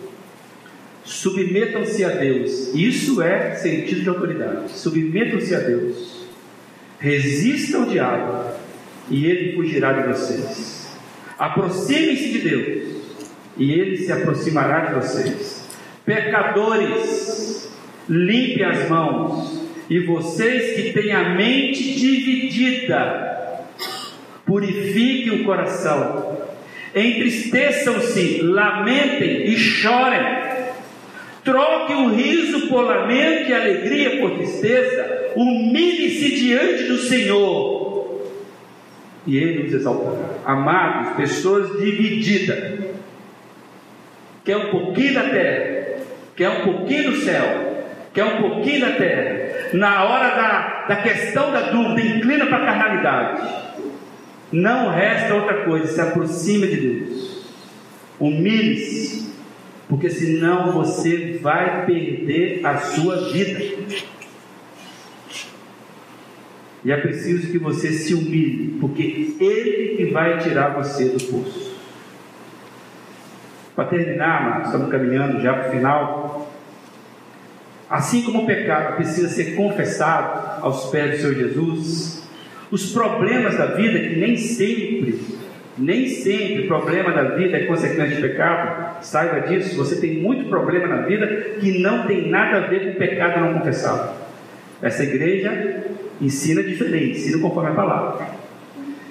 submetam-se a Deus. Isso é sentido de autoridade. Submetam-se a Deus. Resistam ao diabo e ele fugirá de vocês. Aproximem-se de Deus e ele se aproximará de vocês. Pecadores, limpe as mãos, e vocês que têm a mente dividida, purifiquem o coração, entristeçam-se, lamentem e chorem. Troque o riso por lamento e alegria por tristeza. Humilhe-se diante do Senhor. E Ele nos exaltará. Amados, pessoas divididas quer um pouquinho da terra, quer um pouquinho do céu, quer um pouquinho da terra. Na hora da, da questão da dúvida, inclina para a carnalidade. Não resta outra coisa, se aproxime de Deus. Humilhe-se porque senão você vai perder a sua vida. E é preciso que você se humilhe, porque Ele que vai tirar você do poço. Para terminar, estamos caminhando já para o final. Assim como o pecado precisa ser confessado aos pés do Senhor Jesus, os problemas da vida, que nem sempre, nem sempre problema da vida é consequência de pecado, saiba disso, você tem muito problema na vida que não tem nada a ver com o pecado não confessado. Essa igreja ensina diferente, ensina conforme a palavra.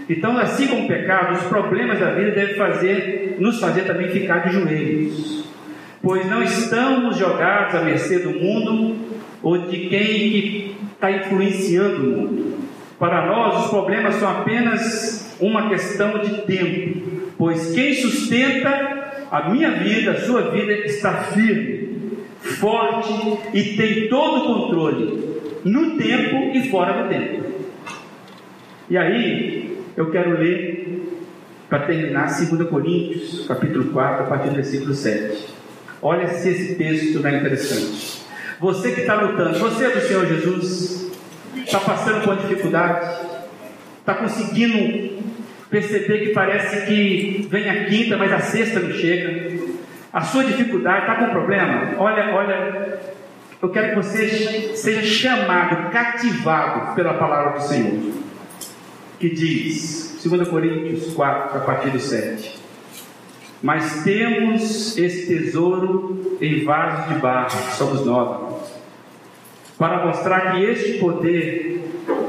Então, assim como o pecado, os problemas da vida devem fazer, nos fazer também ficar de joelhos, pois não estamos jogados à mercê do mundo ou de quem está influenciando o mundo. Para nós, os problemas são apenas uma questão de tempo, pois quem sustenta a minha vida, a sua vida, está firme, forte e tem todo o controle, no tempo e fora do tempo. E aí, eu quero ler, para terminar, 2 Coríntios, capítulo 4, a partir do versículo 7. Olha se esse texto não é interessante. Você que está lutando, você é do Senhor Jesus, está passando por dificuldade, está conseguindo perceber que parece que vem a quinta, mas a sexta não chega. A sua dificuldade está com problema. Olha, olha, eu quero que você seja chamado, cativado pela palavra do Senhor, que diz, 2 Coríntios 4, a partir do 7. Mas temos esse tesouro em vasos de barro, somos nós, para mostrar que este poder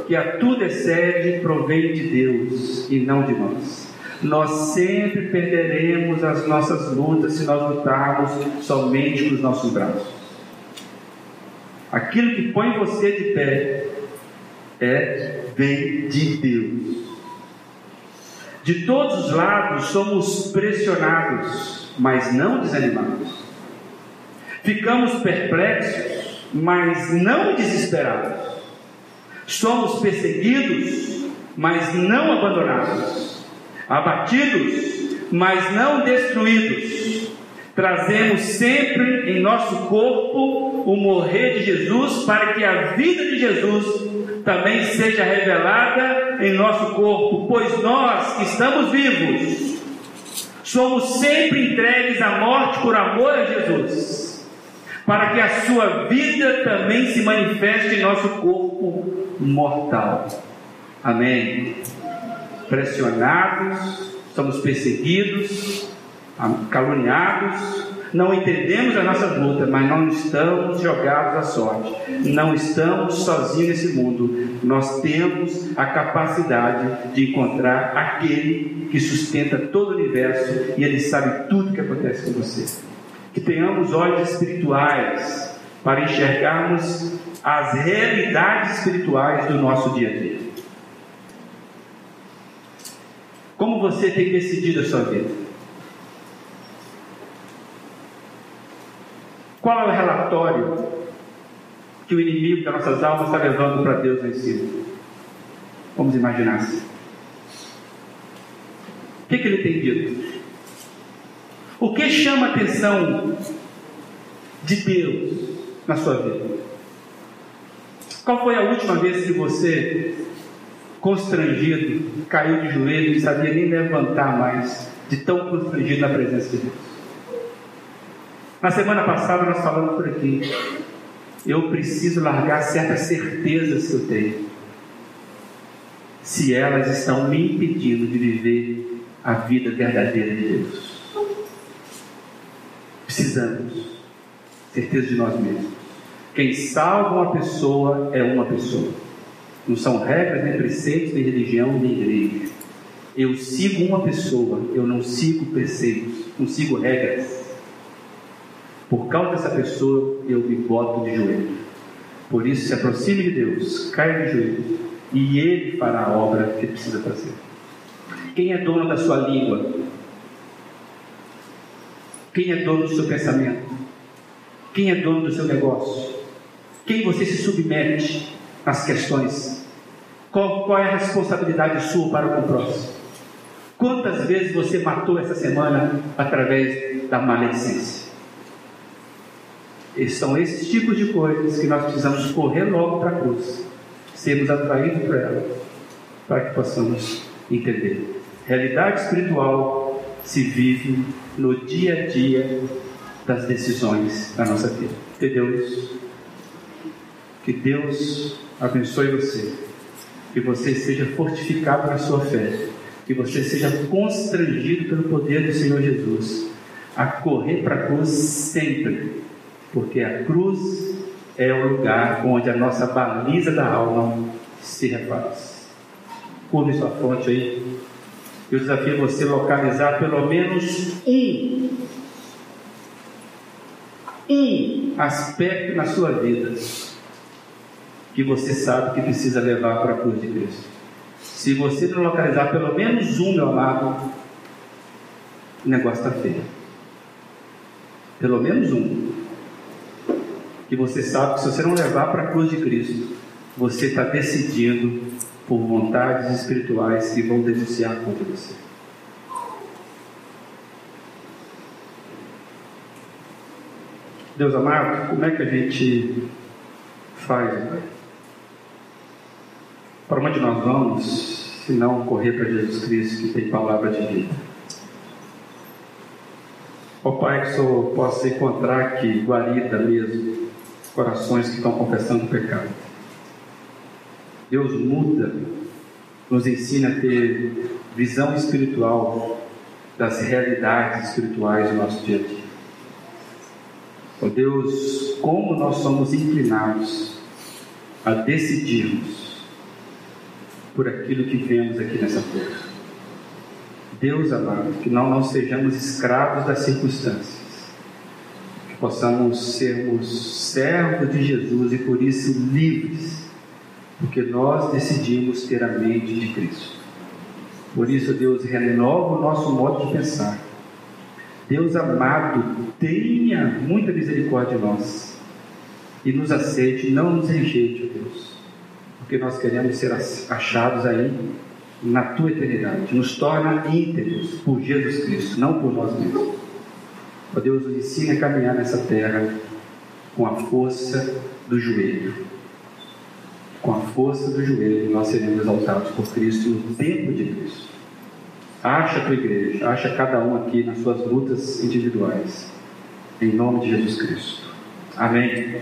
que a tudo excede provém de Deus e não de nós. Nós sempre perderemos as nossas lutas se nós lutarmos somente com os nossos braços. Aquilo que põe você de pé é vem de Deus. De todos os lados somos pressionados, mas não desanimados. Ficamos perplexos, mas não desesperados. Somos perseguidos, mas não abandonados. Abatidos, mas não destruídos. Trazemos sempre em nosso corpo o morrer de Jesus, para que a vida de Jesus também seja revelada em nosso corpo, pois nós que estamos vivos, somos sempre entregues à morte por amor a Jesus para que a sua vida também se manifeste em nosso corpo mortal. Amém. Pressionados, somos perseguidos, caluniados, não entendemos as nossas lutas, mas não estamos jogados à sorte, não estamos sozinhos nesse mundo. Nós temos a capacidade de encontrar aquele que sustenta todo o universo e ele sabe tudo que acontece com você que tenhamos olhos espirituais para enxergarmos as realidades espirituais do nosso dia a dia. Como você tem decidido a sua vida? Qual é o relatório que o inimigo das nossas almas está levando para Deus si? Vamos imaginar assim. O que, que ele tem dito? O que chama a atenção de Deus na sua vida? Qual foi a última vez que você, constrangido, caiu de joelho e sabia nem levantar mais, de tão constrangido na presença de Deus? Na semana passada nós falamos por aqui. Eu preciso largar certas certezas que eu tenho. Se elas estão me impedindo de viver a vida verdadeira de Deus. Precisamos. Certeza de nós mesmos. Quem salva uma pessoa é uma pessoa. Não são regras, nem preceitos, nem religião, nem igreja. Eu sigo uma pessoa, eu não sigo preceitos, não sigo regras. Por causa dessa pessoa, eu me boto de joelho. Por isso, se aproxime de Deus, caia de joelho, e Ele fará a obra que precisa fazer. Quem é dono da sua língua? Quem é dono do seu pensamento? Quem é dono do seu negócio? Quem você se submete às questões? Qual, qual é a responsabilidade sua para o próximo? Quantas vezes você matou essa semana através da maledicência? E são esses tipos de coisas que nós precisamos correr logo para a cruz, sermos atraídos por ela, para que possamos entender. Realidade espiritual se vive no dia a dia das decisões da nossa vida. Entendeu isso? Que Deus abençoe você, que você seja fortificado na sua fé, que você seja constrangido pelo poder do Senhor Jesus a correr para a cruz sempre, porque a cruz é o lugar onde a nossa baliza da alma se refaz. Curve sua fonte aí. Eu desafio você a localizar pelo menos um, um aspecto na sua vida que você sabe que precisa levar para a cruz de Cristo. Se você não localizar pelo menos um, meu amado, o negócio está feio. Pelo menos um. Que você sabe que se você não levar para a cruz de Cristo, você está decidindo por vontades espirituais que vão denunciar contra você. Deus amado, como é que a gente faz, Pai? Para onde nós vamos, se não correr para Jesus Cristo, que tem palavra de vida? Ó oh, Pai, que o Senhor possa encontrar aqui, guarida mesmo, corações que estão confessando o pecado. Deus muda, nos ensina a ter visão espiritual das realidades espirituais do nosso dia a dia. Oh Deus, como nós somos inclinados a decidirmos por aquilo que vemos aqui nessa terra. Deus amado, que nós não sejamos escravos das circunstâncias, possamos sermos servos de Jesus e por isso livres porque nós decidimos ter a mente de Cristo. Por isso, Deus renova o nosso modo de pensar. Deus amado, tenha muita misericórdia de nós e nos aceite, não nos rejeite, Deus, porque nós queremos ser achados aí na tua eternidade. Nos torna íntegros por Jesus Cristo, não por nós mesmos. Ó Deus, nos ensina a caminhar nessa terra com a força do joelho com a força do joelho, nós seremos exaltados por Cristo no tempo de Cristo. Acha a tua igreja, acha cada um aqui nas suas lutas individuais, em nome de Jesus Cristo. Amém.